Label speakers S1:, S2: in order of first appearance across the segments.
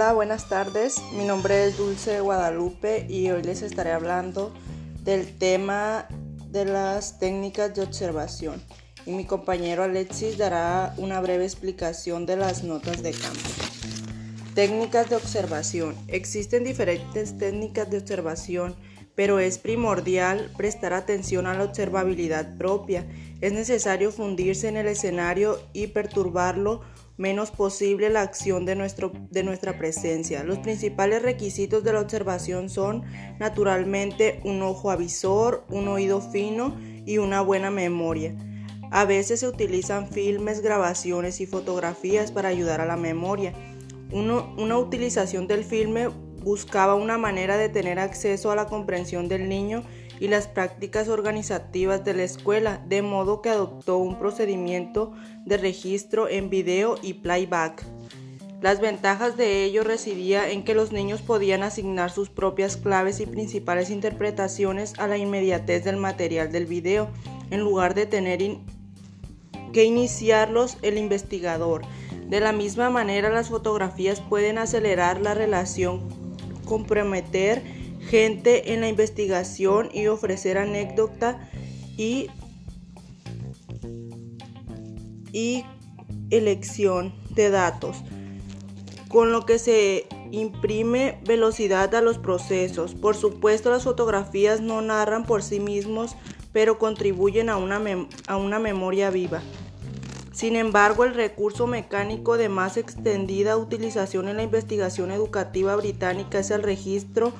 S1: Hola, buenas tardes. Mi nombre es Dulce Guadalupe y hoy les estaré hablando del tema de las técnicas de observación. Y mi compañero Alexis dará una breve explicación de las notas de campo. Técnicas de observación. Existen diferentes técnicas de observación, pero es primordial prestar atención a la observabilidad propia. Es necesario fundirse en el escenario y perturbarlo menos posible la acción de, nuestro, de nuestra presencia. Los principales requisitos de la observación son naturalmente un ojo avisor, un oído fino y una buena memoria. A veces se utilizan filmes, grabaciones y fotografías para ayudar a la memoria. una utilización del filme buscaba una manera de tener acceso a la comprensión del niño y las prácticas organizativas de la escuela, de modo que adoptó un procedimiento de registro en video y playback. Las ventajas de ello residía en que los niños podían asignar sus propias claves y principales interpretaciones a la inmediatez del material del video, en lugar de tener que iniciarlos el investigador. De la misma manera, las fotografías pueden acelerar la relación, comprometer gente en la investigación y ofrecer anécdota y, y elección de datos, con lo que se imprime velocidad a los procesos. Por supuesto, las fotografías no narran por sí mismos, pero contribuyen a una, a una memoria viva. Sin embargo, el recurso mecánico de más extendida utilización en la investigación educativa británica es el registro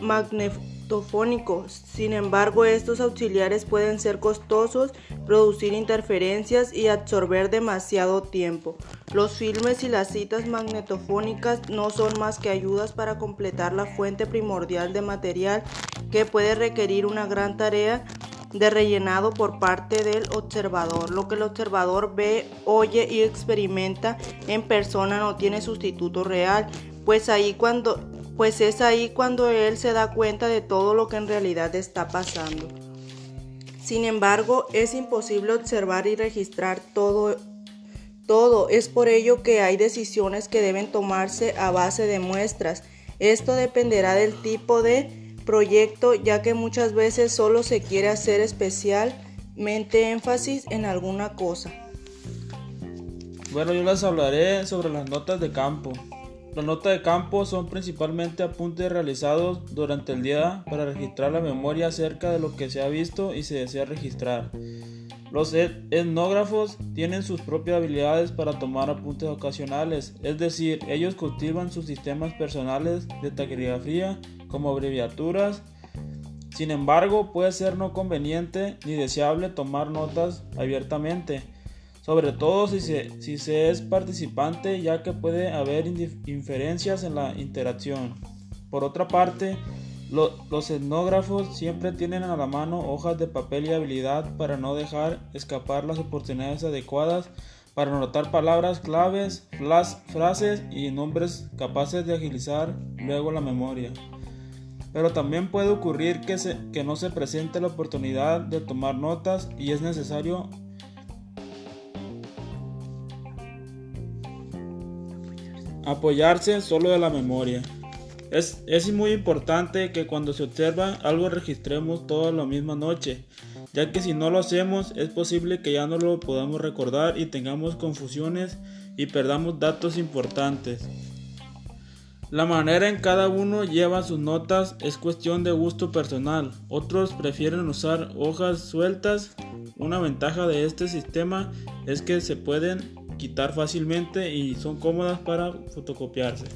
S1: magnetofónico. Sin embargo, estos auxiliares pueden ser costosos, producir interferencias y absorber demasiado tiempo. Los filmes y las citas magnetofónicas no son más que ayudas para completar la fuente primordial de material que puede requerir una gran tarea de rellenado por parte del observador. Lo que el observador ve, oye y experimenta en persona no tiene sustituto real, pues ahí cuando pues es ahí cuando él se da cuenta de todo lo que en realidad está pasando. Sin embargo, es imposible observar y registrar todo todo. Es por ello que hay decisiones que deben tomarse a base de muestras. Esto dependerá del tipo de proyecto, ya que muchas veces solo se quiere hacer especialmente énfasis en alguna cosa.
S2: Bueno, yo les hablaré sobre las notas de campo. Las notas de campo son principalmente apuntes realizados durante el día para registrar la memoria acerca de lo que se ha visto y se desea registrar. Los etnógrafos tienen sus propias habilidades para tomar apuntes ocasionales, es decir, ellos cultivan sus sistemas personales de taquigrafía como abreviaturas. Sin embargo, puede ser no conveniente ni deseable tomar notas abiertamente sobre todo si se, si se es participante ya que puede haber inferencias en la interacción. Por otra parte, los etnógrafos siempre tienen a la mano hojas de papel y habilidad para no dejar escapar las oportunidades adecuadas para anotar palabras claves, frases y nombres capaces de agilizar luego la memoria. Pero también puede ocurrir que, que no se presente la oportunidad de tomar notas y es necesario Apoyarse solo de la memoria. Es, muy importante que cuando se observa algo registremos todo la misma noche, ya que si no lo hacemos es posible que ya no lo podamos recordar y tengamos confusiones y perdamos datos importantes. La manera en cada uno lleva sus notas es cuestión de gusto personal. Otros prefieren usar hojas sueltas. Una ventaja de este sistema es que se pueden quitar fácilmente y son cómodas para fotocopiarse.